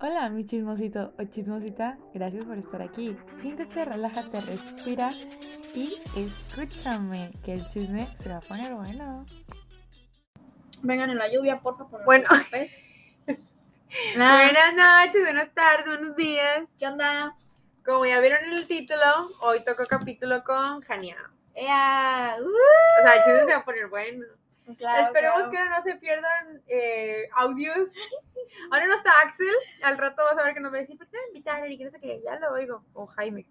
Hola, mi chismosito o chismosita, gracias por estar aquí. Siéntete, relájate, respira y escúchame, que el chisme se va a poner bueno. Vengan en la lluvia, por favor. Bueno. Buenas noches, buenas tardes, buenos días. ¿Qué onda? Como ya vieron en el título, hoy toco capítulo con Jania. Ea, O sea, el chisme se va a poner bueno. Uh, claro, Esperemos claro. que no se pierdan eh, audios. Ahora no está Axel, al rato vas a ver que nos va a decir, ¿por qué me invitaron? Y que no sé qué, ya lo oigo. O Jaime.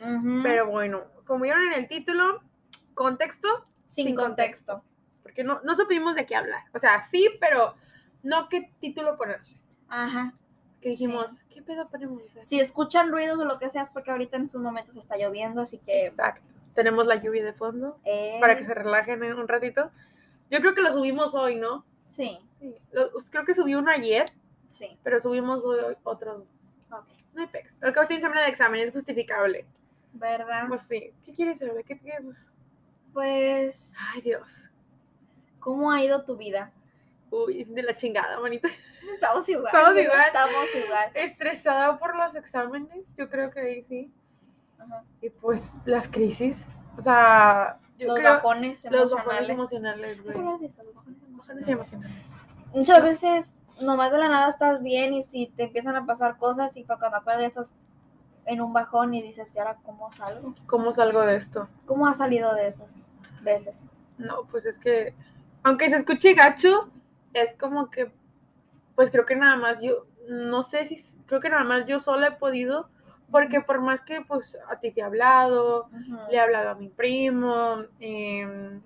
Ujú. Pero bueno, como vieron en el título, contexto, sin, sin contexto. porque no, no supimos de qué hablar. O sea, sí, pero no qué título poner. Ajá. Que Sí. dijimos, ¿qué pedo ponemos? Sea, Si escuchan ruidos o lo que sea es porque ahorita en estos momentos está lloviendo, así que. Exacto. Tenemos la lluvia de fondo eh, para que se relajen en un ratito. Yo creo que lo subimos hoy, ¿no? Sí, Sí. Lo- creo que subí uno ayer, sí. pero subimos hoy, hoy otro. Ok. No hay pex. El estoy en semana de examen es justificable. ¿Verdad? Pues sí. ¿Qué quieres saber? ¿Qué queremos? Pues. Ay, Dios. ¿Cómo ha ido tu vida? Uy, de la chingada, manita. Estamos igual. Estamos igual. Estamos igual. Estresada por los exámenes, yo creo que ahí sí. Ajá. Y pues las crisis. O sea, yo Los creo bajones los bajones emocionales. emocionales, güey. Bajones emocionales. Emocionales. Muchas veces, nomás de la nada estás bien y si te empiezan a pasar cosas y para cuando acuerdas ya estás en un bajón y dices, ¿y ahora cómo salgo? ¿Cómo salgo de esto? ¿Cómo has salido de esas veces? No, pues es que, aunque se escuche gacho, es como que, pues creo que nada más yo, no sé si, creo que nada más yo sola he podido, porque por más que pues a ti te he hablado, le he hablado a mi primo, em,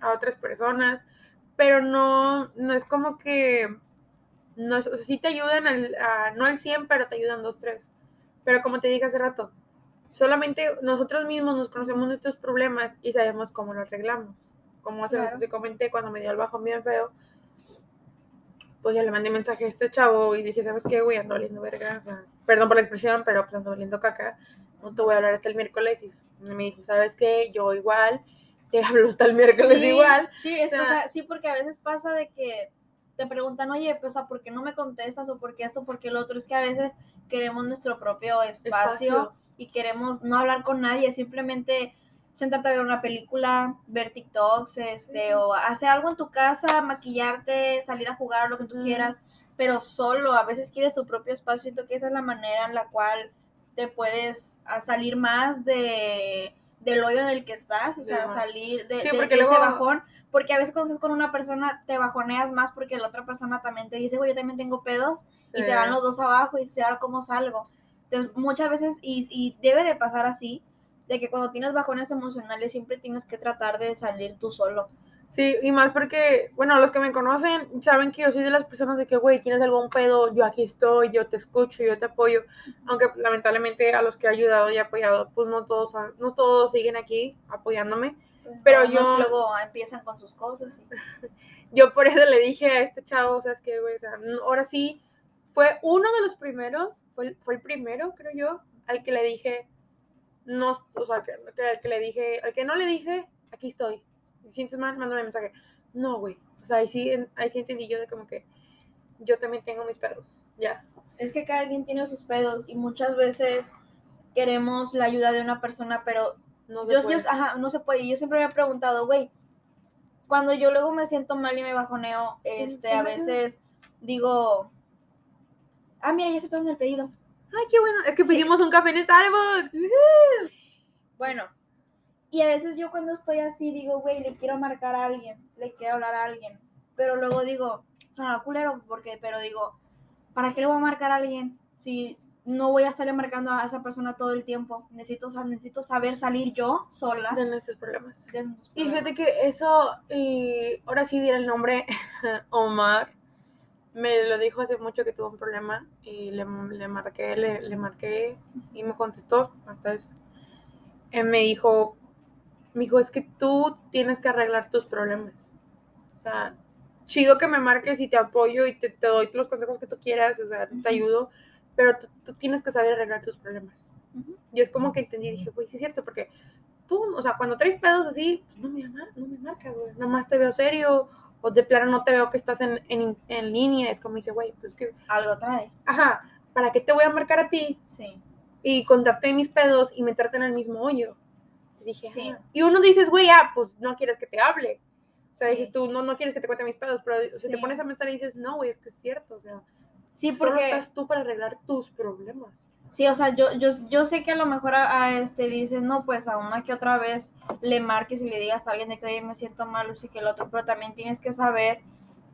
a otras personas, pero no, no es como que, no es, o sea, sí te ayudan, al, a- no al 100, pero te ayudan dos, tres. Pero como te dije hace rato, solamente nosotros mismos nos conocemos nuestros problemas y sabemos cómo los arreglamos. Como hace Claro. rato te comenté, cuando me dio el bajón bien feo, pues ya le mandé mensaje a este chavo y dije, ¿sabes qué, güey? Ando valiendo verga. o sea, perdón por la expresión, pero pues ando valiendo caca. No te voy a hablar hasta el miércoles. Y me dijo, ¿sabes qué? Yo igual. Te hablo hasta el miércoles Sí, igual. Sí, es, O sea- o sea, sí, porque a veces pasa de que te preguntan, oye, pues, o sea, ¿por qué no me contestas? ¿O por qué eso? ¿Por qué lo otro? Es que a veces queremos nuestro propio espacio, Espacio. y queremos no hablar con nadie, simplemente sentarte a ver una película, ver TikToks, este, o hacer algo en tu casa, maquillarte, salir a jugar, lo que tú quieras, pero solo, a veces quieres tu propio espacio, siento que esa es la manera en la cual te puedes ah, salir más de del hoyo en el que estás, o sea, salir de, Sí, ese bajón, porque a veces cuando estás con una persona te bajoneas más porque la otra persona también te dice, güey, yo también tengo pedos, y se van los dos abajo y se ahora cómo salgo. Entonces, muchas veces, y, y debe de pasar así, de que cuando tienes bajones emocionales siempre tienes que tratar de salir tú solo. Sí, y más porque, bueno, los que me conocen saben que yo soy de las personas de que, güey, tienes algún pedo, yo aquí estoy, yo te escucho, yo te apoyo. Aunque lamentablemente a los que he ayudado y apoyado, pues no todos, no todos siguen aquí apoyándome. Pero yo- luego empiezan con sus cosas. y- Yo por eso le dije a este chavo, ¿sabes qué, güey? O sea, ahora sí, fue uno de los primeros, fue, el- fue el primero, creo yo, al que le dije, no, o sea, que, que- al que le dije, al que no le dije, aquí estoy. Si sientes mal, mándame mensaje. No, güey. O sea, ahí sí, en- ahí sí entendí yo de como que yo también tengo mis pedos, ya. Es que cada quien tiene sus pedos y muchas veces queremos la ayuda de una persona, pero No se yo, puede. yo- ajá, no se puede. Y Yo siempre me he preguntado, güey, cuando yo luego me siento mal y me bajoneo, este, a veces digo, ah, mira, ya se dando el pedido. Ay, qué bueno. Es que pedimos un café en Starbucks. Bueno, y a veces yo cuando estoy así digo, güey, le quiero marcar a alguien, le quiero hablar a alguien, pero luego digo, suena culero, porque, pero digo, ¿para qué le voy a marcar a alguien si no voy a estarle marcando a esa persona todo el tiempo? Necesito, o sea, necesito saber salir yo sola. De nuestros problemas. de esos Y fíjate problemas. que eso, y ahora sí diré el nombre, Omar, me lo dijo hace mucho que tuvo un problema y le, le marqué, le, le marqué y me contestó hasta eso. Él me dijo, me dijo, es que tú tienes que arreglar tus problemas. O sea, chido que me marques y te apoyo y te, te doy los consejos que tú quieras, o sea, te ayudo, pero tú, tú tienes que saber arreglar tus problemas. Y es como que entendí, dije, güey, sí es cierto, porque tú, o sea, cuando traes pedos así, pues no me, ama- no me marcas, güey. Nada más te veo serio o de plano no te veo que estás en, en, en línea, es como dice, güey, pues que, Algo trae. ajá, ¿para qué te voy a marcar a ti Sí. y contarte mis pedos y meterte en el mismo hoyo? Y dije, Sí. "Ah". y uno dices, güey, ah, pues no quieres que te hable. O sea, Sí. dices tú, no, no quieres que te cuente mis pedos, pero si te pones a pensar y dices, no, güey, es que es cierto, o sea, Sí, solo porque. estás tú para arreglar tus problemas. Sí, o sea, yo, yo, yo sé que a lo mejor a, a este dices, no, pues a una que otra vez le marques y le digas a alguien de que, oye, me siento mal, o sí que el otro, pero también tienes que saber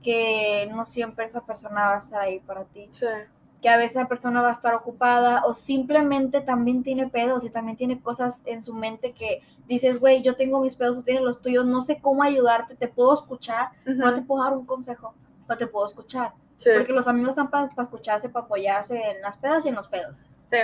que no siempre esa persona va a estar ahí para ti. Sí. Que a veces la persona va a estar ocupada o simplemente también tiene pedos y también tiene cosas en su mente que dices, güey, yo tengo mis pedos, tú tienes los tuyos, no sé cómo ayudarte, te puedo escuchar, no te puedo dar un consejo, no te puedo escuchar. Sí. Porque los amigos están para escucharse, para apoyarse en las pedas y en los pedos. Sí.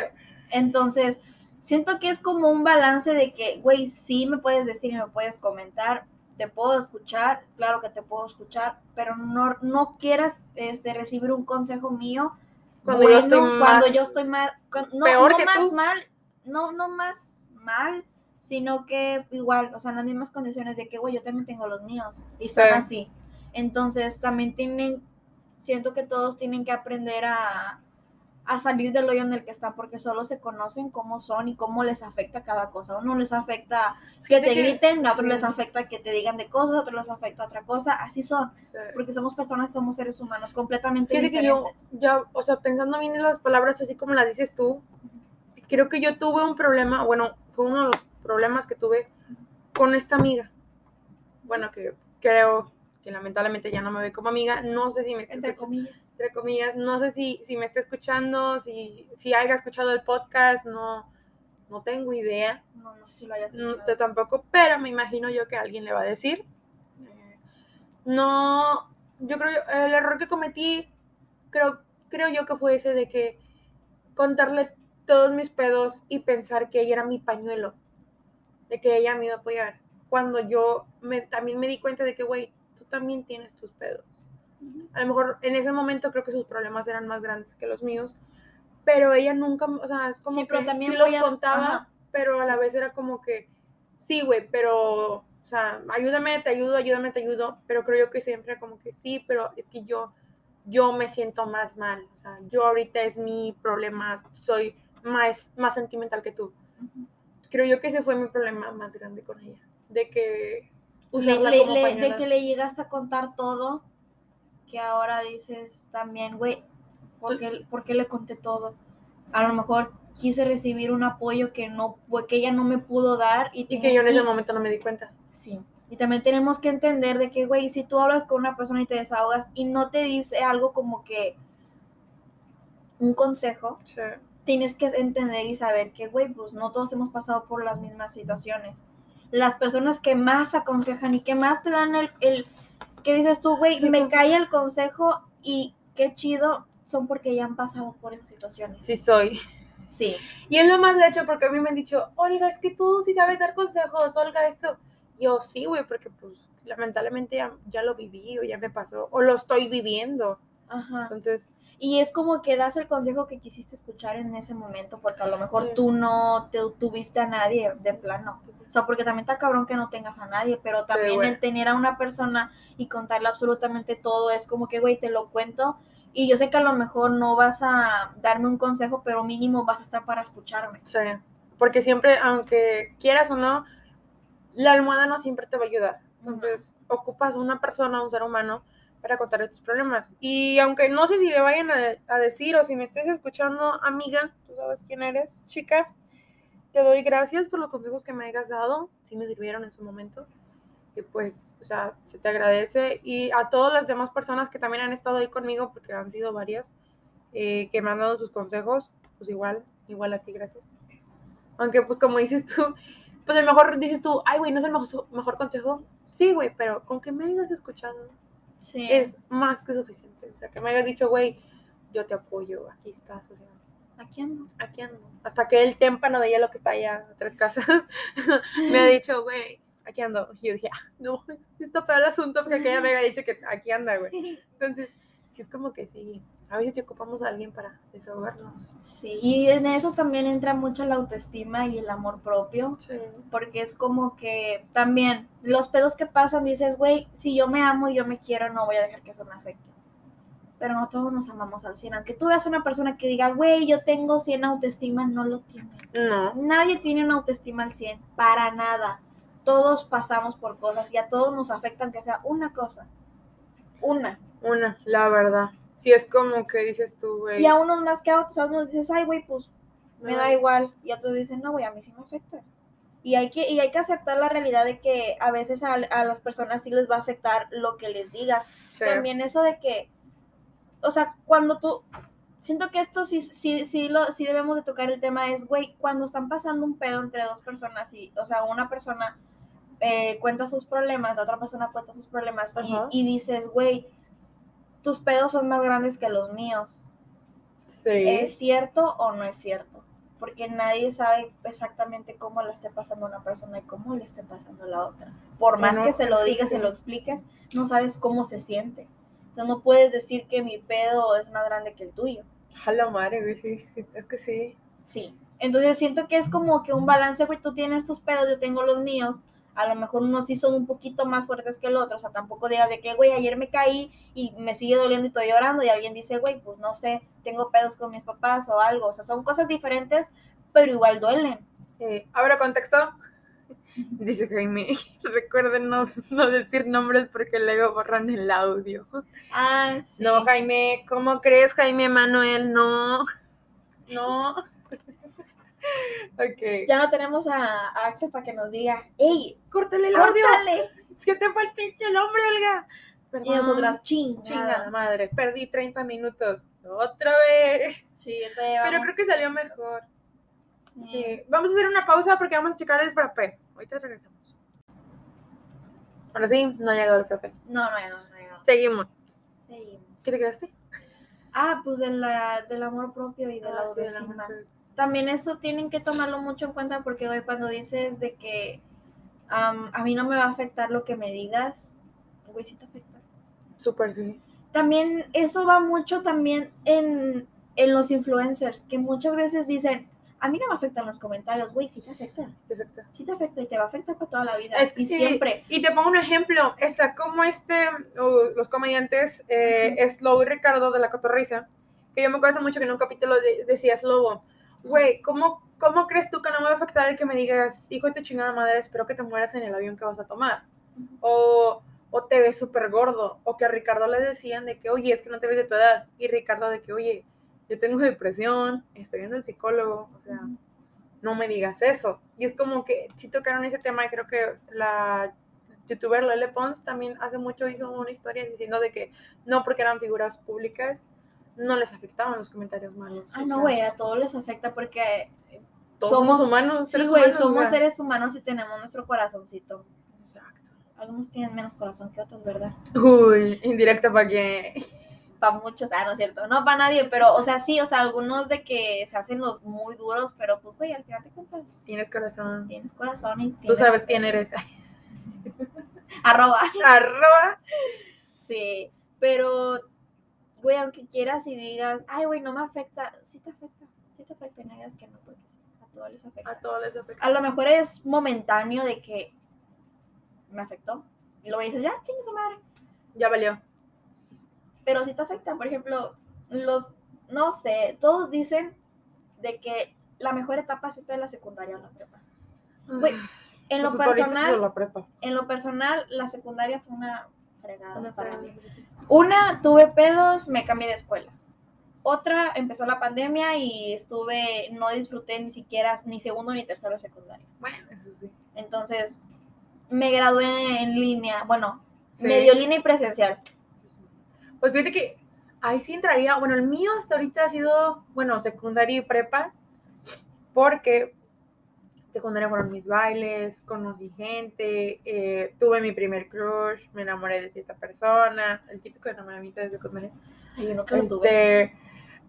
Entonces, siento que es como un balance de que, güey, sí me puedes decir y me puedes comentar, te puedo escuchar, claro que te puedo escuchar, pero no, no quieras este, recibir un consejo mío Cuando yo estoy cuando más yo estoy más, con- no, peor no que más tú. mal, no, no más mal, sino que igual, o sea, en las mismas condiciones de que, güey, yo también tengo los míos y son Sí. así. Entonces, también tienen, siento que todos tienen que aprender a, a salir del hoyo en el que están porque solo se conocen cómo son y cómo les afecta cada cosa. Uno les afecta que te que- griten, a otros sí. les afecta que te digan de cosas, a otros les afecta otra cosa, así son, Sí. porque somos personas, somos seres humanos completamente Fíjate que yo, diferentes. ya, o sea, pensando bien en las palabras así como las dices tú, creo que yo tuve un problema, bueno, fue uno de los problemas que tuve con esta amiga. Bueno, que creo que lamentablemente ya no me ve como amiga, no sé si me Entre escuchando, comillas. Entre comillas, no sé si, si me está escuchando, si, si haya escuchado el podcast, no, no tengo idea. No, no sé si lo hayas No, escuchado. yo tampoco, pero me imagino yo que alguien le va a decir. Eh, No, yo creo, el error que cometí, creo, creo yo que fue ese de que contarle todos mis pedos y pensar que ella era mi pañuelo, de que ella me iba a apoyar. Cuando yo me, también me di cuenta de que, güey, tú también tienes tus pedos. A lo mejor en ese momento creo que sus problemas eran más grandes que los míos, pero ella nunca, o sea, es como Sí, pero que también sí los a- contaba, ajá. pero a la vez era como que, sí, güey, pero, o sea, ayúdame, te ayudo, ayúdame, te ayudo, pero creo yo que siempre como que sí, pero es que yo, yo me siento más mal, o sea, yo ahorita es mi problema, soy más, más sentimental que tú. Creo yo que ese fue mi problema más grande con ella, de que Le- usarla le- como le- de que le llegaste a contar todo, que ahora dices también, güey, ¿por qué, por qué le conté todo? A lo mejor quise recibir un apoyo que no, que ella no me pudo dar y, Y que yo en ese momento no me di cuenta. Sí. Y también tenemos que entender de que, güey, si tú hablas con una persona y te desahogas y no te dice algo como que un consejo, Sí. tienes que entender y saber que, güey, pues no todos hemos pasado por las mismas situaciones. Las personas que más aconsejan y que más te dan el, el que dices tú, güey, me consejo. cae el consejo y qué chido, son porque ya han pasado por esas situaciones. Sí soy. Sí. Y es lo más gacho porque a mí me han dicho, Olga, es que tú sí sabes dar consejos, Olga, esto. Yo sí, güey, porque pues lamentablemente ya, ya lo viví o ya me pasó o lo estoy viviendo. Ajá. Entonces, Y es como que das el consejo que quisiste escuchar en ese momento, porque a lo mejor Sí. tú no te tuviste a nadie de plano. O sea, porque también está cabrón que no tengas a nadie, pero también el tener a una persona y contarle absolutamente todo es como que, güey, te lo cuento. Y yo sé que a lo mejor no vas a darme un consejo, pero mínimo vas a estar para escucharme. sí, porque siempre, aunque quieras o no, la almohada no siempre te va a ayudar. Entonces, ocupas una persona, un ser humano, para contarle tus problemas. Y aunque no sé si le vayan a, a decir o si me estés escuchando, amiga, tú sabes quién eres, chica, te doy gracias por los consejos que me hayas dado, sí me sirvieron en su momento. Y pues, o sea, se te agradece. Y a todas las demás personas que también han estado ahí conmigo, porque han sido varias, eh, que me han dado sus consejos, pues igual, igual a ti, gracias. Aunque, pues como dices tú, pues a lo mejor dices tú, ay, güey, no es el mejor, mejor consejo. Sí, güey, pero con que me hayas escuchado Sí. es más que suficiente. O sea, que me hayas dicho, güey, yo te apoyo, aquí estás, o sea, Aquí ando. aquí ando. Hasta que el témpano de hielo que está allá a tres casas me ha dicho, güey, aquí ando. Y yo dije, ah, no, está peor el asunto porque aquella me había dicho que aquí anda, güey. Entonces, es como que sí, a veces ocupamos a alguien para desahogarnos. Sí, y en eso también entra mucho la autoestima y el amor propio. Sí. Porque es como que también los pedos que pasan, dices, güey, si yo me amo y yo me quiero, no voy a dejar que eso me afecte. Pero no todos nos amamos al 100. Aunque tú veas a una persona que diga, güey, yo tengo 100 autoestima, no lo tiene. No. Nadie tiene una autoestima al 100, para nada. Todos pasamos por cosas y a todos nos afecta aunque sea una cosa. Una. Una, la verdad. Sí, es como que dices tú, güey. Y a unos más que a otros, a unos dices, ay, güey, pues me da igual. Y otros dicen, no, güey, a mí sí me afecta. Y hay que, y hay que aceptar la realidad de que a veces a, a las personas sí les va a afectar lo que les digas. Sí. También eso de que, o sea, cuando tú, siento que esto sí, sí, sí, lo, sí debemos de tocar el tema es, güey, cuando están pasando un pedo entre dos personas y, o sea, una persona eh, cuenta sus problemas, la otra persona cuenta sus problemas y, y dices, güey, tus pedos son más grandes que los míos. Sí. ¿Es cierto o no es cierto? Porque nadie sabe exactamente cómo le esté pasando a una persona y cómo le esté pasando a la otra. Por más que se lo sí, digas sí. y lo expliques, no sabes cómo se siente. Entonces no puedes decir que mi pedo es más grande que el tuyo. Jala madre, güey, sí, sí, Es que sí. Sí. Entonces siento que es como que un balance, güey, tú tienes tus pedos, yo tengo los míos. A lo mejor unos sí son un poquito más fuertes que el otro. O sea, tampoco digas de que, güey, ayer me caí y me sigue doliendo y estoy llorando. Y alguien dice, güey, pues no sé, tengo pedos con mis papás o algo. O sea, son cosas diferentes, pero igual duelen. Eh, Ahora contexto. Dice Jaime, recuerden no, no decir nombres porque luego borran el audio. Ah, sí. No, Jaime, ¿cómo crees, Jaime Manuel? No. No. Ok. Ya no tenemos a, a Axel para que nos diga, ¡Ey! córtale el audio. Es que te fue el pinche el hombre, Olga. Y Perdón. nosotras, ching. Chingada madre, perdí 30 minutos. Otra vez. Sí. Pero creo que salió mejor. Sí. Sí. Vamos a hacer una pausa porque vamos a checar el frappé. Ahorita regresamos. Ahora sí, no ha llegado el frappé. No, no, no, no, no. Seguimos. Sí. ¿Qué te quedaste? Ah, pues de la, del amor propio y de la Ah, la autoestima. También eso tienen que tomarlo mucho en cuenta porque hoy cuando dices de que am, a mí no me va a afectar lo que me digas, güey, sí te afecta. Súper sí. También eso va mucho también en, en los influencers, que muchas veces dicen, a mí no me afectan los comentarios, güey, sí te afecta, sí te afecta y te va a afectar para toda la vida. Es que y sí, siempre. Y te pongo un ejemplo. Está como este, los comediantes, eh, Slow y Ricardo de la Cotorrisa, que yo me acuerdo mucho que en un capítulo de- decía Slobo, güey, ¿cómo, ¿cómo crees tú que no me va a afectar el que me digas, hijo de tu chingada madre, espero que te mueras en el avión que vas a tomar? O, o te ves súper gordo. O que a Ricardo le decían de que, oye, es que no te ves de tu edad. Y Ricardo de que, oye, yo tengo depresión, estoy viendo el psicólogo, o sea, no me digas eso. Y es como que sí tocaron ese tema y creo que la youtuber Lele Pons también hace mucho hizo una historia diciendo de que no porque eran figuras públicas no les afectaban los comentarios malos. Ah, no, güey, a todos les afecta porque todos somos- somos humanos. sí, güey, somos seres humanos y tenemos nuestro corazoncito. Exacto. Algunos tienen menos corazón que otros, ¿verdad? Uy, indirecta para que. Para muchos, ah, no es cierto, no para nadie, pero, o sea, sí, o sea, algunos de que se hacen los muy duros, pero pues, güey, al final te cuentas, Tienes corazón. tienes corazón y Tú tienes- sabes quién eres. Arroba. Arroba. Sí, pero, güey, aunque quieras y digas, ay, güey, no me afecta, sí te afecta, sí te afecta, y no digas que no, porque sí, a todos les afecta. A todos les afecta. A lo mejor es momentáneo de que me afectó, y luego dices, ya, chingue su madre. Ya valió. pero sí te afecta. Por ejemplo, los, no sé, todos dicen de que la mejor etapa siempre es la secundaria o la prepa. Güey, en lo Pues personal, la prepa. en lo personal, la secundaria fue una Una para fregada. mí. Una, tuve pedos, me cambié de escuela. Otra, empezó la pandemia y estuve, no disfruté ni siquiera ni segundo ni tercero de secundaria. Bueno, eso sí. Entonces, me gradué en línea, bueno, Sí. medio línea y presencial. Pues fíjate que ahí sí entraría, bueno, el mío hasta ahorita ha sido, bueno, secundaria y prepa, porque secundaria fueron mis bailes, conocí gente, eh, tuve mi primer crush, me enamoré de cierta persona, el típico enamoramiento de secundaria. Ay, yo nunca lo tuve. Este,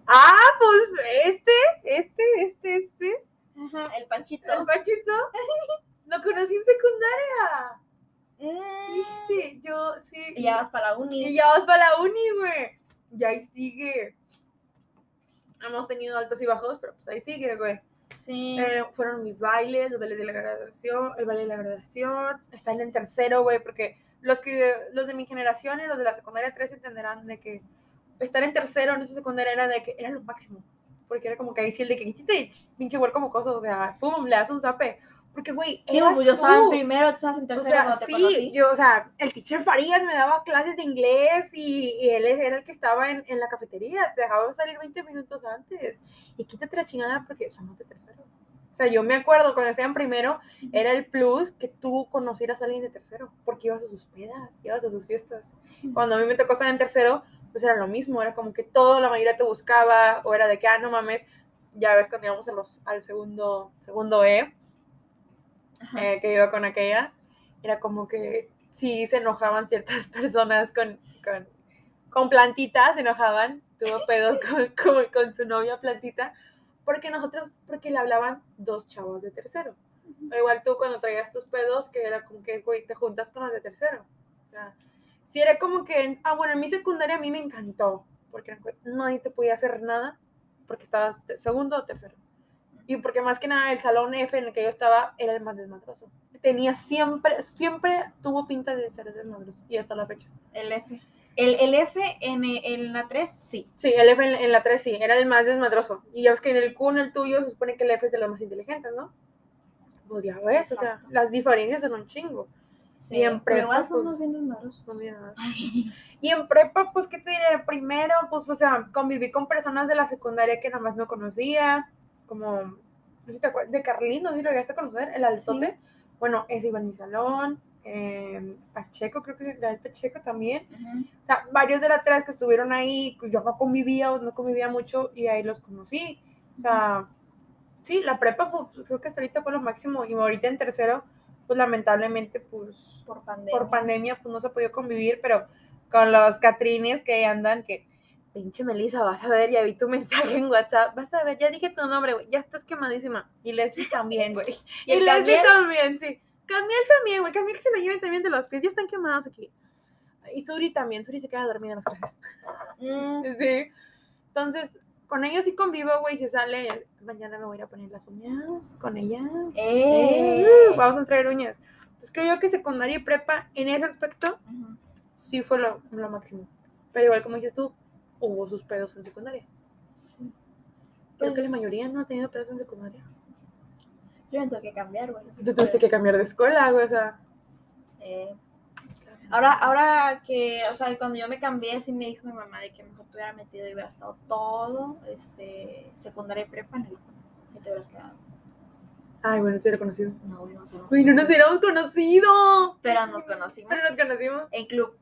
ah, pues este, este, este, este, Ajá, el panchito. el Pachito, lo conocí en secundaria. Mm. Sí, yo sí. Y ya vas para la uni. Y ya vas para la uni, güey. Y ahí sigue. hemos tenido altos y bajos, pero pues ahí sigue, güey. Sí. Eh, fueron mis bailes, los bailes de la graduación, el baile de la graduación, están en tercero, güey, porque los que los de mi generación y los de la secundaria 3 entenderán de que estar en tercero en esa secundaria era de que era lo máximo, porque era como que ahí sí el de que pinche güey como cosas, o sea, fum, le das un zape, porque güey, Sí, pues yo estaba en primero, tú estabas en O tercero sea, cuando te sí, conocí. yo, o sea, el teacher Farías me daba clases de inglés y, y él era el que estaba en, en la cafetería, te dejaba salir 20 minutos antes. Y quítate la chingada porque somos de tercero. O sea, yo me acuerdo cuando estaba en primero, era el plus que tú conocieras a alguien de tercero, porque ibas a sus pedas, ibas a sus fiestas. Cuando a mí me tocó estar en tercero, pues era lo mismo, era como que todo, la mayoría te buscaba, o era de que, ah, no mames, ya ves cuando íbamos a los, al segundo, segundo E. eh, que iba con aquella, era como que sí se enojaban ciertas personas con, con, con plantita, se enojaban, tuvo pedos con, con, con su novia plantita, porque nosotros, porque le hablaban dos chavos de tercero. O igual tú cuando traías tus pedos, que era como que, güey, te juntas con los de tercero. O sea, sí era como que, ah, bueno, en mi secundaria a mí me encantó, porque nadie te podía hacer nada, porque estabas segundo o tercero. Y porque más que nada el salón F en el que yo estaba era el más desmadroso. Tenía siempre, siempre tuvo pinta de ser desmadroso. Y hasta la fecha. El F. El, el F en, en la 3, sí. Sí, el F en, en la 3 sí, era el más desmadroso. Y ya ves que en el Q, en el tuyo, se supone que el F es de los más inteligentes, ¿no? Pues ya ves, o sea, Exacto. las diferencias son un chingo. sí. Y en Pero igual prepa, somos pues, bien desmadrosos. No. Y en prepa, pues, ¿qué te diré? Primero, pues, o sea, conviví con personas de la secundaria que nada más no conocía, como, no sé si te acuerdas, de Carlín, no sé si lo llegaste a conocer, el alzote. Bueno, ese iba en mi salón, eh, Pacheco, creo que era el Pacheco también. Ujú. O sea, varios de las tres que estuvieron ahí, pues, yo no convivía o no convivía mucho y ahí los conocí. O sea, sí, la prepa, pues, creo que hasta ahorita fue lo máximo. Y ahorita en tercero, pues, lamentablemente, pues, Por pandemia. por pandemia, pues no se ha podido convivir, pero con los Catrines que andan, que, pinche Melissa, vas a ver, ya vi tu mensaje en WhatsApp, vas a ver, ya dije tu nombre, güey, ya estás quemadísima. Y Leslie también, güey. ¿Y Y, Leslie también, sí. Camiel también, güey, Camiel que se lo lleven también de los pies, ya están quemados aquí. Y Suri también, Suri se queda dormida en las clases. Mm, Sí. Entonces, con ellos sí convivo, güey, se sale, mañana me voy a ir a poner las uñas con ellas. ¡Eh! Uh, vamos a traer uñas. Entonces creo yo que secundaria y prepa, en ese aspecto, sí fue lo, lo máximo. Pero igual como dices tú, hubo sus pedos en secundaria. Creo que la Pues- mayoría no ha tenido pedos en secundaria. Yo me tuve que cambiar, güey. Te tuviste que cambiar de escuela, güey, o sea. Eh, ahora, ahora que, o sea, cuando yo me cambié, sí me dijo mi mamá de que mejor te hubiera metido y hubiera estado todo, este, secundaria y prepa en el y te hubieras quedado. Ay, bueno, te hubiera conocido. No, no sé. Uy, no nos hubiéramos conocido. Pero nos conocimos Pero nos conocimos. en club.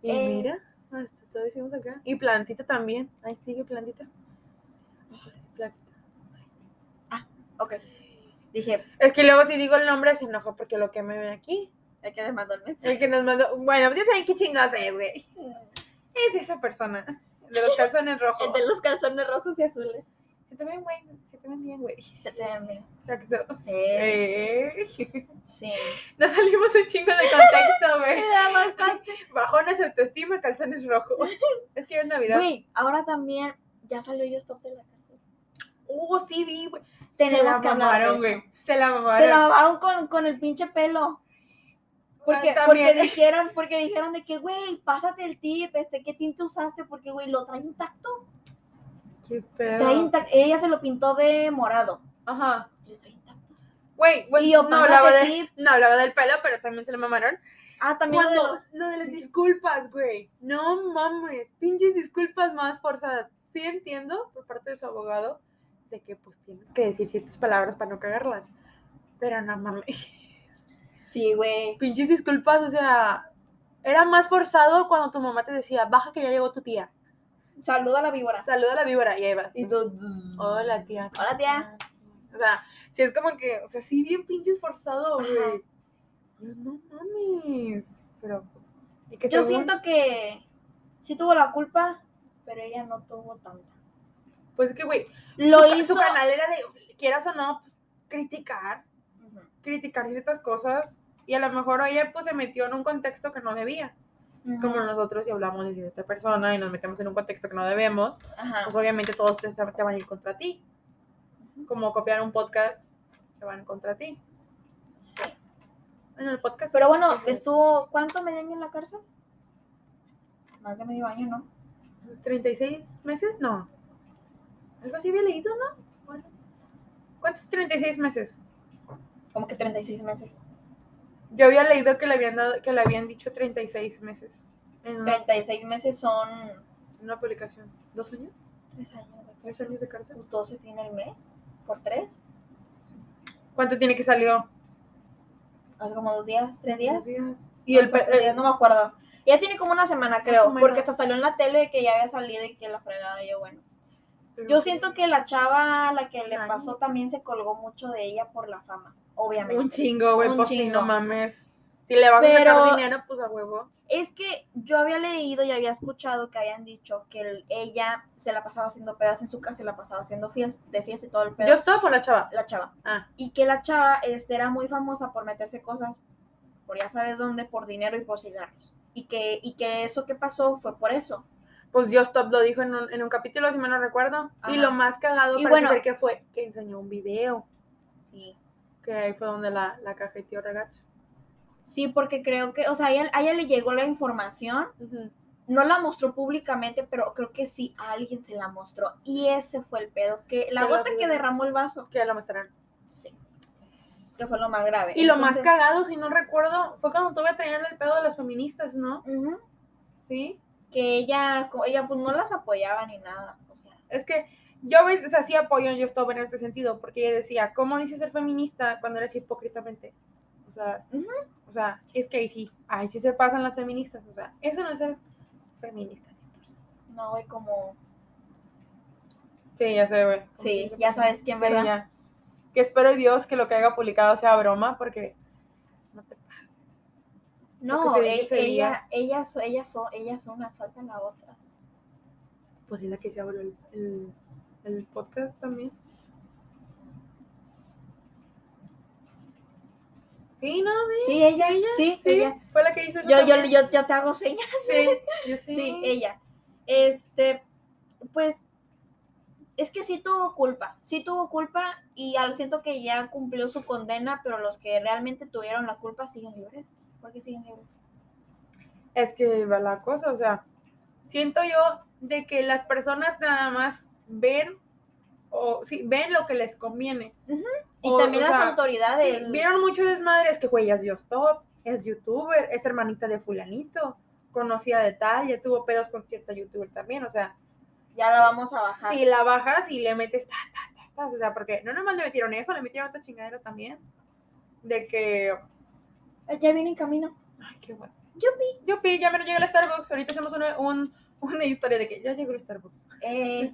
Y Eh. mira, hasta todo hicimos acá. Y plantita también. Ahí sigue plantita. Plantita. Ok. Dije, Es que luego si digo el nombre se enoja porque lo que me ven aquí. hay que mandar el mensaje. El que nos mandó. Bueno, ya saben qué chingados es, güey. Es esa persona. De los calzones rojos. El de los calzones rojos y azules. Se te ven, güey. Se te ven bien, güey. Se te ven bien. Exacto. Eh, Eh. sí. Nos salimos un chingo de contexto, güey. Bastante. Bajones de autoestima, calzones rojos. Es que ya es Navidad. Güey, ahora también ya salió yo stop de la cárcel. Oh, sí, vi, güey. Tenemos Se la que mamaron, güey. Se la mamaron. Se lavaban con, con el pinche pelo. Porque, Ah, porque dijeron, porque dijeron de que, güey, pásate el tip, este, ¿qué tinte usaste? Porque, güey, lo trae intacto. Qué pedo. Trae intacto. Ella se lo pintó de morado. Ajá. Y lo trae intacto. Güey, Y no hablaba, de, no hablaba del pelo, pero también se la mamaron. Ah, también lo de Cuando, los- lo de las disculpas, güey. No mames, pinches disculpas más forzadas. Sí entiendo por parte de su abogado de que pues tienes que decir ciertas palabras para no cagarlas. Pero no mames. Sí, güey. Pinches disculpas, o sea, era más forzado cuando tu mamá te decía, baja que ya llegó tu tía. Saluda a la víbora. Saluda a la víbora y ahí vas. Y tú. tú. Hola, tía. ¿cómo Hola, tía. estás?". O sea, si es como que, o sea, sí bien pinches forzado, Ajá. güey. No mames. Pero pues. y que Yo siento que sí tuvo la culpa, pero ella no tuvo tanta. Pues es que, güey, Lo su, hizo. su canal era de, quieras o no, pues, criticar, criticar ciertas cosas. Y a lo mejor ella pues se metió en un contexto que no debía. Como nosotros si hablamos de cierta persona y nos metemos en un contexto que no debemos, Ajá. pues obviamente todos te, te van a ir contra ti. Como copiar un podcast, te van contra ti. Sí. En el podcast. Pero bueno, estuvo, ¿cuánto medio año en la cárcel? Más de medio año, ¿no? 36 meses, no. Algo así había leído, ¿no? Bueno. ¿Cuántos 36 meses? Como que 36 meses. Yo había leído que le habían dado, que le habían dicho 36 meses. En una, 36 meses son en una publicación. ¿Dos años? 3 años de ¿Tres años de cárcel? Pues 12 tiene el mes, por 3. ¿Cuánto tiene que salió? Hace como dos días, tres días. Y el, cuatro días, no me acuerdo. Ya tiene como una semana, creo, porque hasta salió en la tele que ya había salido y que la fregada, y yo bueno. pero- Yo siento que la chava, la que le pasó, también se colgó mucho de ella por la fama, obviamente. Un chingo, güey, pues chingo. no mames. Si le vas a sacar dinero, pues a huevo. Es que yo había leído y había escuchado que habían dicho que el- ella se la pasaba haciendo pedas en su casa, se la pasaba haciendo fiestas, de fiesta y todo el pedo. Yo estoy por la chava. la chava. Ah. Y que la chava este, era muy famosa por meterse cosas por ya sabes dónde, por dinero y por cigarros. Y que, y que eso que pasó fue por eso. Pues Dios Stop lo dijo en un, en un capítulo, si me no recuerdo. Y lo más cagado Y parece bueno- ser que fue que enseñó un video. Sí. Que ahí fue donde la, la cajeteó regacho. Sí, porque creo que, o sea, a ella, a ella le llegó la información, no la mostró públicamente, pero creo que sí a alguien se la mostró. Y ese fue el pedo, que la la gota que derramó el vaso. Que lo mostraron. Sí. Que fue lo más grave. Y lo más cagado, si no recuerdo, fue cuando tuve trayendo el pedo de las feministas, ¿no? Sí. Que ella, ella pues no las apoyaba ni nada. O sea, Es que yo, o sea, sí apoyo a Stop en este sentido, porque ella decía, ¿cómo dices ser feminista cuando eres hipócritamente? O sea, o sea, es que ahí sí, ahí sí se pasan las feministas, o sea, eso no es ser feminista. 100%. no, güey, como... Sí, ya sé, güey. Sí, ya sabes quién, Sí, ¿verdad? ya. Que espero Dios que lo que haya publicado sea broma, porque no te pases. No, e- ese día. ella, ellas, son- ellas son, ellas son una falta la otra. Pues es la que se abrió el, el, el podcast también. Sí, no, sí. Sí, ella, sí, Sí, ella. fue la que hizo eso Yo, yo, yo, yo te hago señas. Sí, yo sí. Sí. ella. Este, pues, es que sí tuvo culpa, sí tuvo culpa y al siento que ya cumplió su condena, pero los que realmente tuvieron la culpa siguen libres. ¿Por qué siguen libres? Es que va la cosa, o sea, siento yo de que las personas nada más ven o sí, ven lo que les conviene. Y O- también o las sea, autoridades. Sí, vieron muchos desmadres que, güey, es Dios Top, es youtuber, es hermanita de fulanito, conocida de tal, ya tuvo pedos con cierta youtuber también, o sea, Ya la vamos a bajar. si la bajas y le metes tas, tas, tas, tas, o sea, porque no nomás le metieron eso, le metieron otras chingaderas también, de que, Eh, Ya viene en camino. ay, qué bueno. Yupi. Yupi, ya me llega el Starbucks, ahorita hacemos una, un- una historia de que ya llegó el Starbucks. Eh,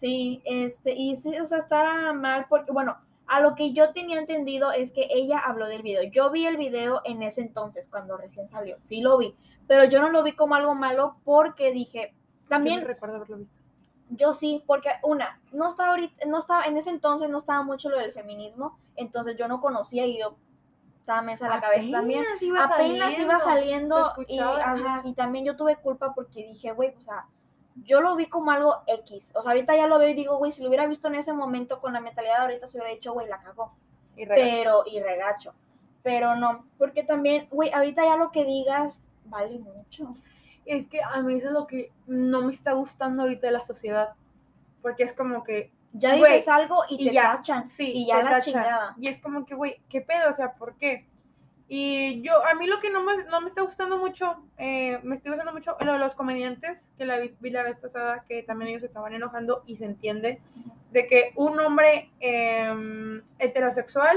sí, este, y sí, o sea, está mal porque, bueno, a lo que yo tenía entendido es que ella habló del video. Yo vi el video en ese entonces, cuando recién salió, sí lo vi, pero yo no lo vi como algo malo porque dije, También también recuerdo haberlo visto. yo sí, porque una, no estaba ahorita, no estaba, en ese entonces no estaba mucho lo del feminismo, entonces yo no conocía y yo estaba mensa a la cabeza también Apenas iba apenas iba saliendo y, ajá, y también yo tuve culpa porque dije, güey, o sea, yo lo vi como algo X. O sea, ahorita ya lo veo y digo, güey, si lo hubiera visto en ese momento con la mentalidad de ahorita se hubiera dicho, güey, la cagó. Y. Pero, y regacho. Pero no, porque también, güey, ahorita ya lo que digas vale mucho. Es que a mí eso es lo que no me está gustando ahorita de la sociedad. Porque es como que. Ya Güey, dices algo y, y te ya, tachan. Sí, y ya la tachan. chingada. Y es como que, güey, ¿qué pedo? O sea, ¿por qué? Y yo, a mí lo que no me, no me está gustando mucho, eh, me estoy gustando mucho lo de los comediantes, que la vi, la vez pasada, que también ellos estaban enojando y se entiende, de que un hombre eh, heterosexual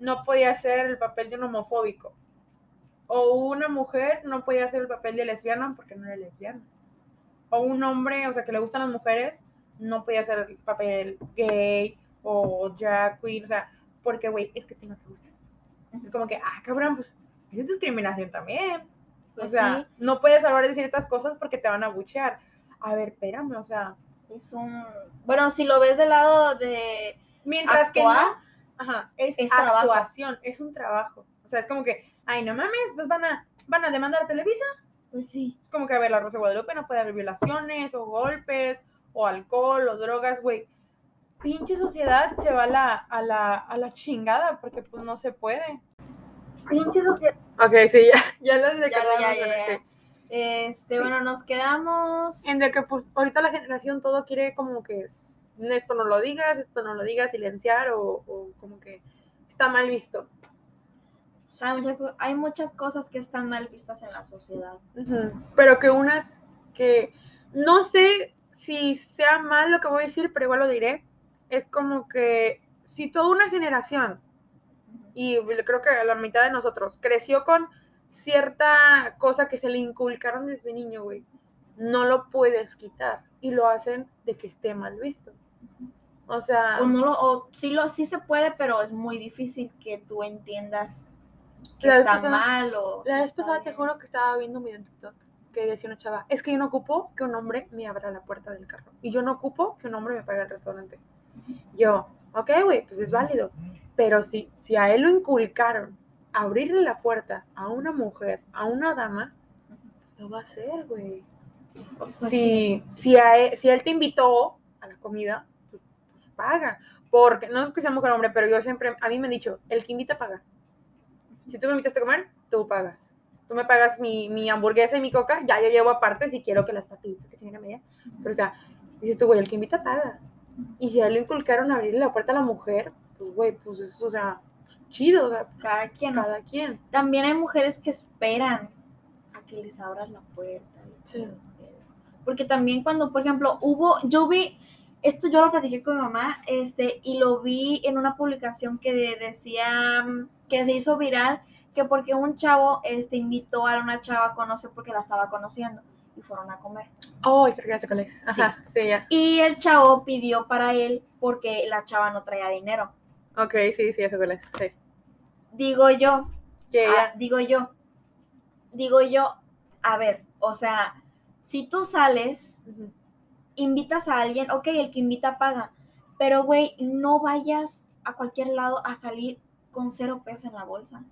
no podía hacer el papel de un homofóbico. O una mujer no podía hacer el papel de lesbiana porque no era lesbiana. O un hombre, o sea, que le gustan las mujeres, no podía hacer el papel gay o drag o sea, porque, güey, es que tengo que gustar. Es como que, ah, cabrón, pues, es discriminación también. o Pues sea, sí. no puedes hablar de ciertas cosas porque te van a buchear. A ver, espérame, o sea, Es un. Bueno, si lo ves del lado de. mientras que no, ajá, es, es trabajo. actuación, es un trabajo. O sea, es como que, ay, no mames, pues van a, van a demandar a Televisa Pues sí. Es como que, a ver, la Rosa Guadalupe no puede haber violaciones o golpes o alcohol o drogas, güey. Pinche sociedad se va a la, a la, a la chingada porque pues no se puede. Pinche sociedad. Ok, sí, ya, ya lo Ya, ya, ya, ya. Este, Sí. bueno, nos quedamos. En de que pues ahorita la generación todo quiere como que esto no lo digas, esto no lo digas, silenciar o, o como que está mal visto. hay, muchas, hay muchas cosas que están mal vistas en la sociedad. Pero que unas que no sé si sea mal lo que voy a decir, pero igual lo diré. Es como que si toda una generación, y creo que la mitad de nosotros, creció con cierta cosa que se le inculcaron desde niño, güey, no lo puedes quitar. Y lo hacen de que esté mal visto. O sea, O no lo, o sí lo, sí se puede, pero es muy difícil que tú entiendas que está pasada- mal o. La vez pasada te juro que estaba viendo un video en TikTok que decía una chava, es que yo no ocupo que un hombre me abra la puerta del carro. Y yo no ocupo que un hombre me pague el restaurante. Yo, ok, güey, pues es válido. Pero si, si a él lo inculcaron abrirle la puerta a una mujer, a una dama, lo va a hacer, güey. Pues Si, si, a él, si él te invitó a la comida, pues, pues paga. Porque, no es que sea mujer o hombre, pero yo siempre, a mí me han dicho, el que invita paga. Si tú me invitaste a comer, tú pagas. Tú me pagas mi, mi hamburguesa y mi coca, ya yo llevo aparte si quiero que las papitas que tienen a media. Pero o sea, dices tú, güey, el que invita paga. Y si a él le inculcaron abrirle la puerta a la mujer, pues güey, pues eso, o sea, chido, o sea, Cada quien. o sea, cada quien. También hay mujeres que esperan a que les abras la puerta. Sí. Porque también cuando, por ejemplo, hubo, yo vi, esto yo lo platiqué con mi mamá, este, y lo vi en una publicación que de- decía mm, que se hizo viral, que porque un chavo este, invitó a una chava a conocer porque la estaba conociendo y fueron a comer. Oh, creo que ya sé cuál es. Ajá, sí, ya. Y el chavo pidió para él porque la chava no traía dinero. Ok, sí, sí, ya sé cuál es. Sí. Digo yo, Ah, digo yo, digo yo, a ver, o sea, si tú sales, invitas a alguien, ok, el que invita paga, pero güey, no vayas a cualquier lado a salir con cero pesos en la bolsa.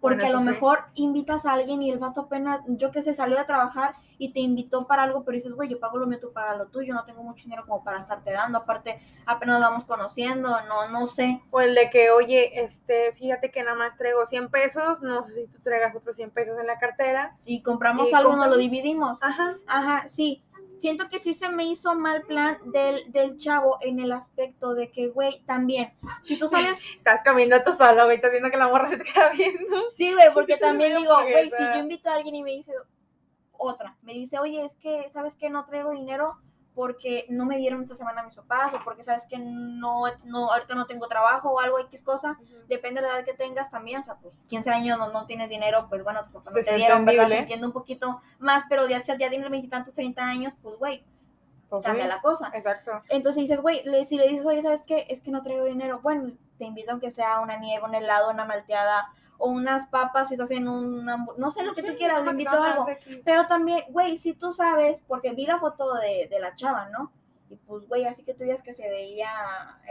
Porque Bueno, a lo mejor invitas a alguien y el vato apenas, yo que sé, salió a trabajar y te invitó para algo, pero dices, güey, yo pago lo mío, tú pagas lo tuyo, no tengo mucho dinero como para estarte dando, aparte apenas vamos conociendo, no, no sé. O el de que, oye, este, fíjate que nada más traigo 100 pesos, no sé si tú traigas otros 100 pesos en la cartera. Y compramos algo, nos lo compramos- dividimos. Ajá. Ajá, sí. Siento que sí se me hizo mal plan del, del chavo en el aspecto de que, güey, también, si tú sales, Estás comiendo tú solo, güey, estás viendo que la morra se te queda viendo. Sí, güey, porque también digo, güey, si yo invito a alguien y me dice otra, me dice, oye, es que, ¿sabes que No traigo dinero porque no me dieron esta semana mis papás o porque sabes que no, no, ahorita no tengo trabajo o algo, X cosa. Depende de la edad que tengas también, o sea, pues 15 años no, no tienes dinero, pues bueno, tus papás no te dieron, ¿verdad? Se entiende un poquito más, pero ya, ya tienes veintitantos, 30 años, pues güey, Pues cambia sí, la cosa. Exacto. Entonces dices, güey, si le dices, oye, ¿sabes qué? Es que no traigo dinero. Bueno, te invito aunque sea una nieve, un helado, una malteada o unas papas si estás en un... No sé lo que tú Sí, quieras, le invito a algo. X. Pero también, güey, si tú sabes, porque vi la foto de, de la chava, ¿no? Y pues, güey, así que tú veías que se veía,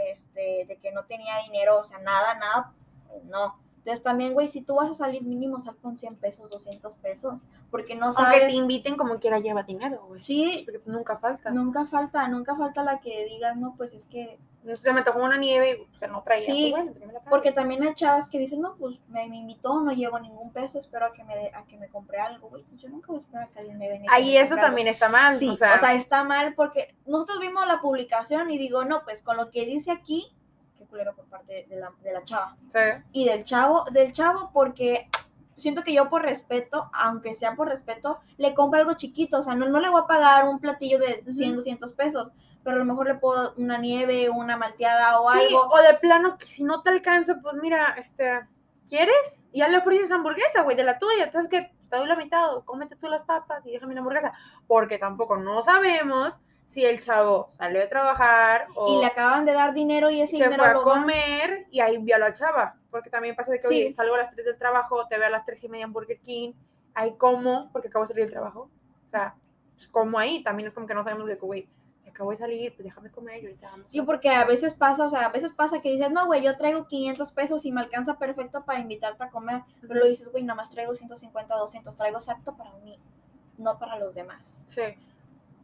este, de que no tenía dinero, o sea, nada, nada, pues, no. Entonces también, güey, si tú vas a salir mínimo, sal con 100 pesos, 200 pesos, porque no Aunque sabes... te inviten como quiera lleva dinero, güey. Sí, Porque nunca falta. nunca falta, nunca falta la que digas, no, pues es que sé, me tocó una nieve y o sea, no traía. Sí, pues, bueno, pues, me. Porque también hay chavas que dicen, no, pues me, me invitó, no llevo ningún peso, espero a que me, de- a que me compre algo, güey. Yo nunca voy a esperar a que alguien me venga. Ahí eso algo. también está mal. Sí, o sea, está mal porque nosotros vimos la publicación y digo, no, pues con lo que dice aquí, culero por parte de la, de la chava. sí. Y del chavo, del chavo porque siento que yo por respeto, aunque sea por respeto, le compro algo chiquito, o sea, no, no le voy a pagar un platillo de 100, Ujú. 200 pesos, pero a lo mejor le puedo una nieve, una malteada o Sí, algo. o de plano, que si no te alcanza, pues mira, este, ¿quieres? Y ya le ofreces hamburguesa, güey, de la tuya. Entonces, que te doy la mitad, o cómete tú las papas y déjame la hamburguesa. Porque tampoco no sabemos si el chavo salió de trabajar o y le acaban de dar dinero y ese se dinero fue a lo comer y ahí vio a la chava. Porque también pasa de que, Sí. oye, salgo a las 3 del trabajo, te veo a las 3 y media en Burger King, ahí como, porque acabo de salir del trabajo. O sea, pues como ahí, también es como que no sabemos de que, güey, se acabó de salir, pues déjame comer y ahorita vamos. Sí, porque a veces pasa, o sea, a veces pasa que dices, no, güey, yo traigo 500 pesos y me alcanza perfecto para invitarte a comer, pero lo dices, güey, nada más traigo 150, 200, traigo exacto para mí. no para los demás. Sí.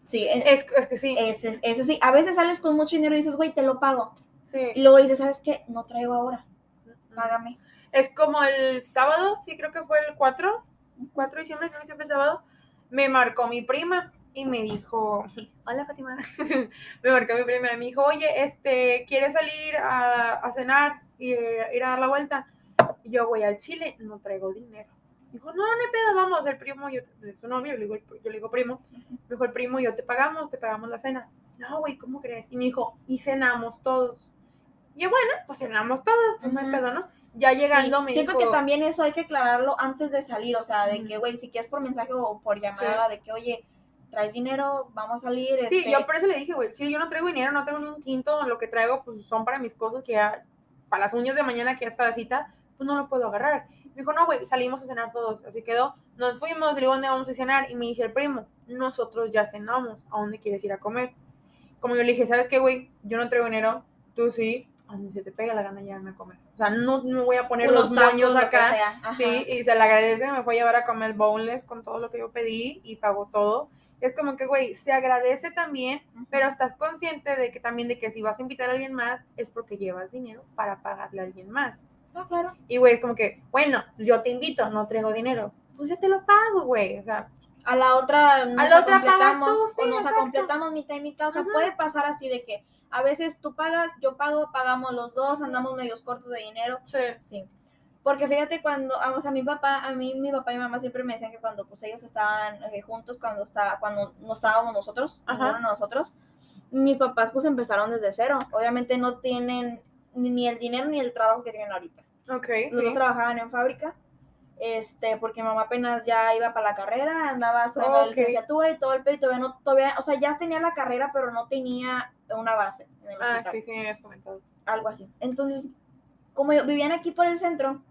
Sí, Es, es que sí. es- es- eso sí, a veces sales con mucho dinero y dices, güey, te lo pago. Y sí. luego dices, ¿sabes qué? No traigo ahora, págame. Es como el sábado, sí, creo que fue el 4, 4 de diciembre, creo que siempre el sábado, me marcó mi prima y me dijo, hola Fátima, me marcó mi prima y me dijo, oye, este, ¿quieres salir a, a cenar y eh, ir a dar la vuelta? Y yo voy al Chile, no traigo dinero. Dijo, no, no hay pedo, vamos, el primo, yo, pues, es su novio, yo le, digo, yo le digo primo, me dijo el primo, yo te pagamos, te pagamos la cena. No, güey, ¿cómo crees? Y me dijo, y cenamos todos. Y bueno, pues cenamos todos, pues no hay pedo, ¿no? Ya llegando Sí, me Siento dijo, que también eso hay que aclararlo antes de salir, o sea, de que, güey, si quieres por mensaje o por llamada, de que, oye, traes dinero, vamos a salir. Sí, este, yo por eso le dije, güey, si yo no traigo dinero, no traigo ni un quinto, lo que traigo, pues son para mis cosas que ya, para las uñas de mañana que ya está la cita, pues no lo puedo agarrar. Me dijo, no, güey, salimos a cenar todos. Así quedó. Nos fuimos, le digo, ¿dónde vamos a cenar? Y me dice el primo, nosotros ya cenamos, ¿a dónde quieres ir a comer? Como yo le dije, ¿sabes qué, güey? Yo no traigo dinero, tú sí, a donde se te pega la gana ya a comer. O sea, no me voy a poner unos los moños acá. Sí, y se le agradece, me fue a llevar a comer boneless con todo lo que yo pedí y pagó todo. Es como que, güey, se agradece también, pero estás consciente de que también de que si vas a invitar a alguien más es porque llevas dinero para pagarle a alguien más. Ah, claro. Y, güey, es como que, bueno, yo te invito, no traigo dinero. Pues ya te lo pago, güey. O sea, A la otra nos la otra completamos, tú, sí, o nos completamos mitad y mitad. O sea, Ajá. puede pasar así de que a veces tú pagas, yo pago, pagamos los dos, andamos medios cortos de dinero. sí. Sí. Porque fíjate cuando, ah, o sea, mi papá, a mí mi papá y mi mamá siempre me decían que cuando pues ellos estaban eh, juntos, cuando estaba, cuando no estábamos nosotros, de nosotros, mis papás pues empezaron desde cero. Obviamente no tienen ni el dinero ni el trabajo que tienen ahorita. Ok, sí. trabajaban en fábrica, este, porque mi mamá apenas ya iba para la carrera, andaba estudiando la licenciatura y todo el pedo, y todavía no, todavía, o sea, ya tenía la carrera, pero no tenía una base en el Ah, hospital, sí, sí, me habías comentado. algo así. Entonces, como yo- vivían aquí por el centro,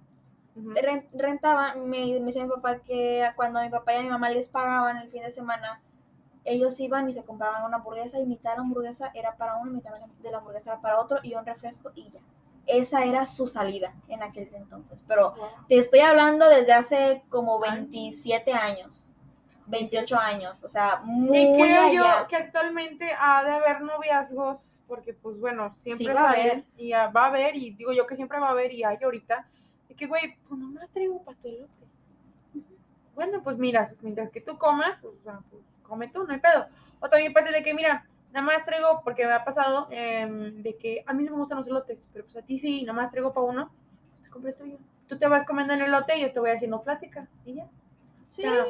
Ujú. ren- rentaban, me, me decía mi papá que cuando mi papá y a mi mamá les pagaban el fin de semana, ellos iban y se compraban una hamburguesa y mitad de la hamburguesa era para uno mitad de la hamburguesa era para otro y un refresco y ya. Esa era su salida en aquel entonces. Pero te estoy hablando desde hace como Ay. 27 años, 28 años, o sea, muy Y creo yo allá. que actualmente ha de haber noviazgos, porque pues bueno, siempre Sí, va a haber. y ah, va a haber, y digo yo que siempre va a haber y hay ahorita, de que güey, pues nomás traigo para tu elote. Bueno, pues mira, mientras que tú comas, pues, o sea, pues, come tú, no hay pedo. O también pasa de que, mira, nada más traigo, porque me ha pasado, em, de que a mí no me gustan los elotes, pero pues a ti sí, nada más traigo para uno, pues te compré tuyo. Tú te vas comiendo el elote y yo te voy haciendo plática, y ya. Sí, O sea,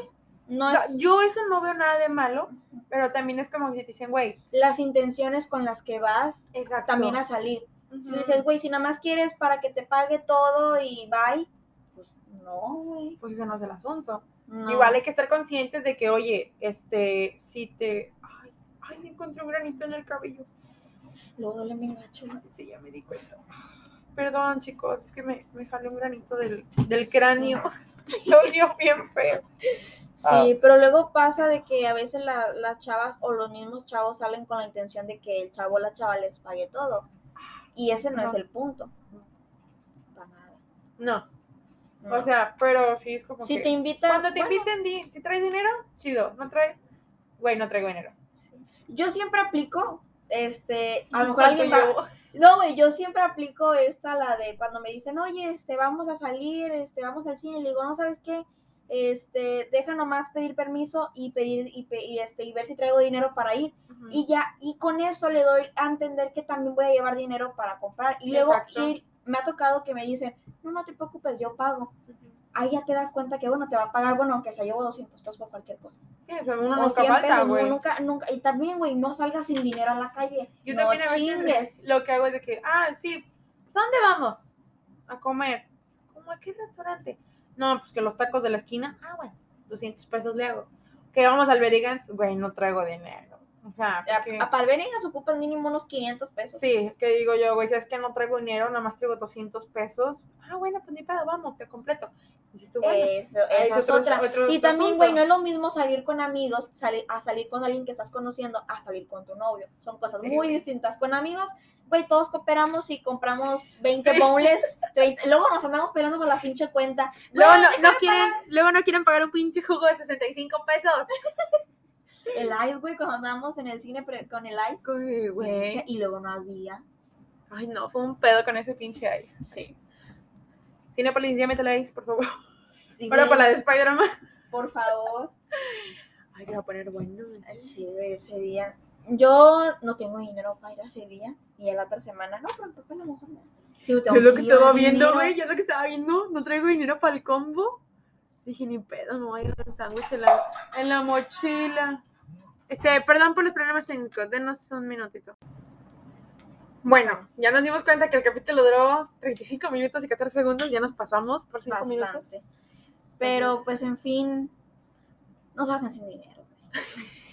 no o sea, es yo eso no veo nada de malo, pero también es como que si te dicen, güey, las intenciones con las que vas exacto. también a salir. Si dices, güey, si nada más quieres para que te pague todo y bye, pues no, güey. pues ese no es el asunto. no. Igual hay que estar conscientes de que, oye, este, si te. Ay, me encontré un granito en el cabello. Luego duele mi gacho. Sí, ya me di cuenta. Perdón, chicos, es que me, me jalé un granito del, del cráneo. Dolió bien feo. Sí, Ah. pero luego pasa de que a veces la- las chavas o los mismos chavos salen con la intención de que el chavo o la chava les pague todo. Y ese no, No. es el punto. Para nada. No, No. o sea, pero sí es como si que. te invitan. Cuando te bueno, inviten, di, ¿te traes dinero? Chido, ¿no traes? Güey, no traigo dinero. Yo siempre aplico, este, a lo mejor ¿Cuánto alguien va? No, güey, yo siempre aplico esta, la de cuando me dicen, oye, este, vamos a salir, este, vamos al cine, le digo, no, ¿sabes qué? Este, deja nomás pedir permiso y pedir, y, pe- y, este, y ver si traigo dinero para ir. Y ya, y con eso le doy a entender que también voy a llevar dinero para comprar. Y luego ir, me ha tocado que me dicen, no, no te preocupes, yo pago. Ahí ya te das cuenta que, bueno, te va a pagar, bueno, aunque se llevo 200 pesos por cualquier cosa. Sí, pero uno O nunca 100 falta, güey. nunca, nunca, y también, güey, no salgas sin dinero a la calle. Yo no también a veces chingues. lo que hago es de que, ah, sí, pues, ¿a dónde vamos? A comer. ¿Cómo a qué restaurante? No, pues que los tacos de la esquina. Ah, bueno, 200 pesos le hago. Que vamos al Berigans, güey, no traigo dinero. O sea, porque- A, a ocupan mínimo unos 500 pesos. sí, que digo yo, güey, si es que no traigo dinero, nada más traigo 200 pesos. Ah, bueno, pues ni pedo, vamos, te completo. Bueno, Eso, esa es otra. otro- y también, güey, no es lo mismo salir con amigos salir, a salir con alguien que estás conociendo a salir con tu novio. Son cosas Sí, muy distintas. Con amigos güey, todos cooperamos y compramos 20 bowls, 30, luego nos andamos peleando por la pinche cuenta. Luego no, quieren, luego no quieren pagar un pinche jugo de 65 pesos. pagar El ice, güey, cuando andábamos en el cine con el ice. Y luego no había. Ay, no, fue un pedo con ese pinche ice. Sí. Cinepolis, ya métele ice, por favor. Sí, Ahora para la de Spider-Man. Por favor. Ay, se va a poner bueno. Sí, güey, ese día. Yo no tengo dinero para ir a ese día. Y a la otra semana, no, pero papá a lo mejor no. Sí, Yo lo que estaba viendo, güey. Yo es lo que estaba viendo. No traigo dinero para el combo. Dije, ni pedo, me voy a ir a un sándwich en la, en la mochila. Este, perdón por los problemas técnicos. Denos un minutito. Bueno, ya nos dimos cuenta que el capítulo duró 35 minutos y 14 segundos. Ya nos pasamos por 5 minutos. Pero, pues, en fin, no salgan sin dinero.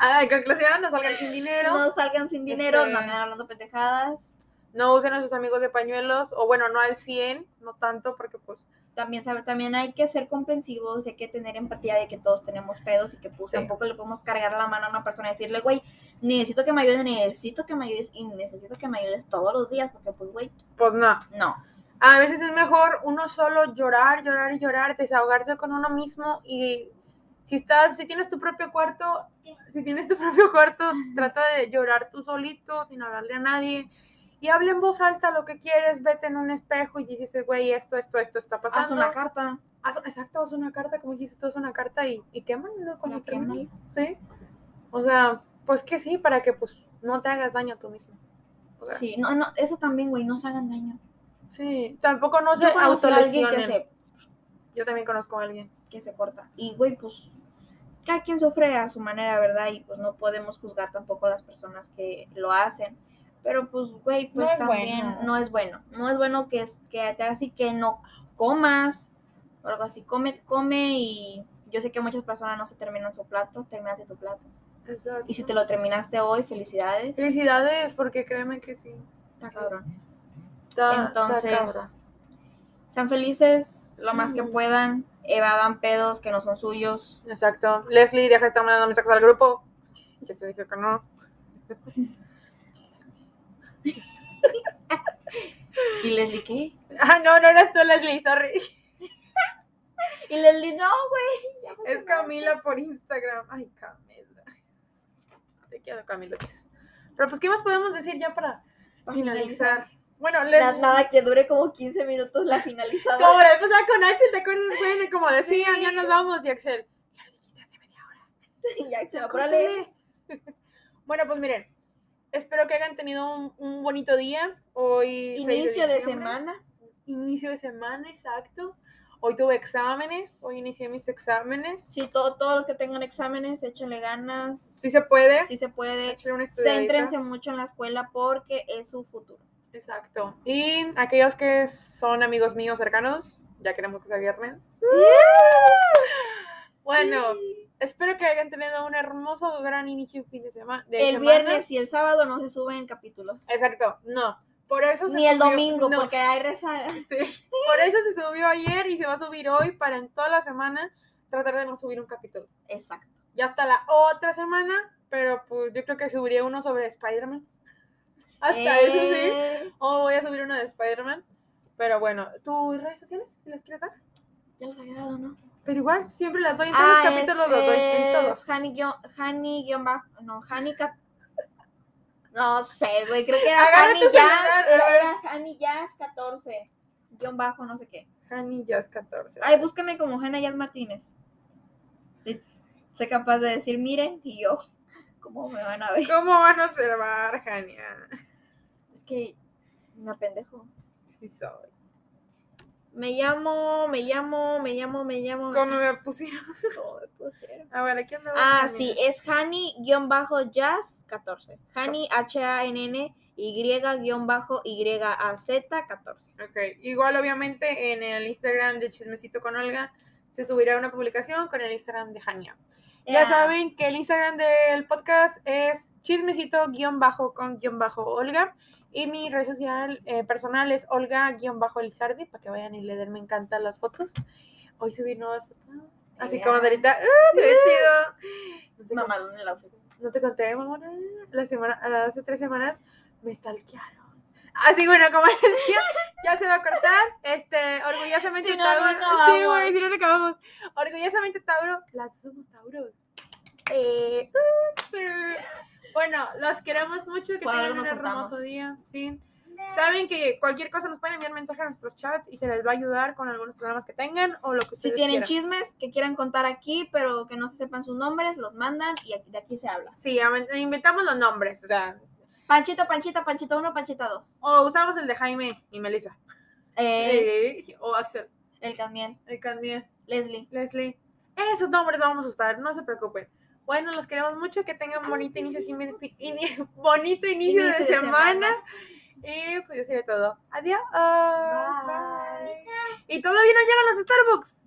Ah, en conclusión, no salgan sin dinero. No salgan sin dinero, Este- no anden hablando pendejadas. No usen a sus amigos de pañuelos. O bueno, no al 100, no tanto, porque pues. También, sabe- también hay que ser comprensivos, hay que tener empatía de que todos tenemos pedos y que pues Sí. tampoco le podemos cargar la mano a una persona y decirle, güey, necesito que me ayudes, necesito que me ayudes y necesito que me ayudes todos los días porque pues, güey, Pues no. no. A veces es mejor uno solo llorar, llorar y llorar, desahogarse con uno mismo y si estás, si tienes tu propio cuarto, si tienes tu propio cuarto, trata de llorar tú solito, sin hablarle a nadie y habla en voz alta lo que quieres, vete en un espejo y dices, güey, esto, esto, esto está pasando. Haz una carta. Haz- exacto, haz una carta, como dijiste, tú haz una carta y, y quémalo cuando termines. Sí. O sea, pues que sí, para que pues no te hagas daño a tú mismo. O sea, Sí, no, no, eso también, güey, no se hagan daño. sí, tampoco no se Yo conozco a alguien que autolesionen. se, Yo también conozco a alguien. que se corta. Y, güey, pues, cada quien sufre a su manera, ¿verdad? Y pues no podemos juzgar tampoco a las personas que lo hacen. Pero pues, güey, pues No también bueno. no es bueno. No es bueno que, que te hagas así que no comas o algo así. Come, come y yo sé que muchas personas no se terminan su plato, terminaste tu plato. Exacto. Y si te lo terminaste hoy, felicidades. Felicidades, porque créeme que sí. Está cabrón. Está- está Entonces, cabrón. sean felices lo más que puedan. Evadan pedos que no son suyos. Exacto. Leslie, deja de estar mandando mensajes al grupo. Ya te dije que no. Y Leslie, ¿qué? Ah, no, no eres tú, Leslie, sorry. Y Leslie, no, güey. Es quemaste". Camila por Instagram. Ay, Camila. Te quiero. Pero pues, ¿qué más podemos decir ya para finalizar? Bueno, Na- Leslie. Nada, que dure como 15 minutos la finalizada. Como la pasada con Axel, ¿te acuerdas? Bueno, como decían, Sí. ya nos vamos. Y Axel, ya lo dijiste hace media hora. va Córtale. Bueno, pues miren, espero que hayan tenido un, un bonito día. Hoy 6 Inicio de semana. Inicio de semana, exacto. Hoy tuve exámenes, hoy inicié mis exámenes. Sí, to- todos los que tengan exámenes, échenle ganas. Sí se puede. Sí se puede. Una. Céntrense mucho en la escuela porque es su futuro. Exacto. Y aquellos que son amigos míos cercanos, ya queremos que sea viernes. Bueno, espero que hayan tenido un hermoso, gran inicio de fin de, sema- de El semana. viernes y el sábado no se suben capítulos. Exacto, no. Por eso se Ni el subió- domingo, no, porque hay rezagas. sí. Por eso se subió ayer y se va a subir hoy para en toda la semana tratar de no subir un capítulo. Exacto. Ya hasta la otra semana, pero pues yo creo que subiría uno sobre Spider-Man. Hasta eso sí. Eh, O voy a subir uno de Spider-Man. Pero bueno, ¿tus redes sociales? Si las quieres dar. Ya los había dado, ¿no? Pero igual, siempre las doy en todos Ah, los capítulos, los doy en todos. es Hani no, Hani no sé, güey, creo que era tu Jazz, era, Hani Jazz 14, guion bajo, no sé qué. Hani Jazz 14. Ay, búscame como Hannah Jazz Martínez. Sé capaz de decir, miren, y yo, ¿cómo me van a ver? ¿Cómo van a observar, Hania? Es que me pendejo. Sí soy. Me llamo, me llamo, me llamo, me llamo. ¿Cómo me pusieron? ¿Cómo me pusieron? A ver, aquí andamos. Ah, sí, es Hani-Jazz 14. Hani H-A-N-N Y-Y-A-Z 14. Ok, igual obviamente en el Instagram de Chismecito con Olga se subirá una publicación con el Instagram de Hania. Ya saben que el Instagram del podcast es chismecito y mi red social eh, personal es Olga guion bajo Elizardi para que vayan y le den me encantan las fotos. Hoy subí nuevas fotos. Así como ahorita, ¡ah, ve chido! No te, Mamalón el outfit. no te conté, mamona, la semana, hace tres semanas me stalkearon. Así, bueno, como decía, ya se va a cortar. Este, orgullosamente Si no, no Tauro. acabamos. Sí, güey, si no, no acabamos. Orgullosamente Tauro. Las somos Tauros. Eh, uh, uh. Bueno, los queremos mucho. Que tengan un hermoso juntamos. día. Sí. Saben que cualquier cosa nos pueden enviar mensaje a nuestros chats y se les va a ayudar con algunos programas que tengan o lo que Si ustedes tienen quieran. chismes que quieran contar aquí, pero que no se sepan sus nombres, los mandan y aquí- de aquí se habla. Sí, inventamos los nombres, o sea, Panchito, Panchita, Panchito 1, Panchita 2. o usamos el de Jaime y Melissa. Eh, Eh, o Axel, el Camiel, el también, Leslie. Leslie. Esos nombres vamos a usar, no se preocupen. Bueno, los queremos mucho, que tengan bonito inicio, ini- ini- bonito inicio, Inicio de, de semana. semana. Y pues yo sería todo. Adiós. Bye. Bye. Y todavía no llegan los Starbucks.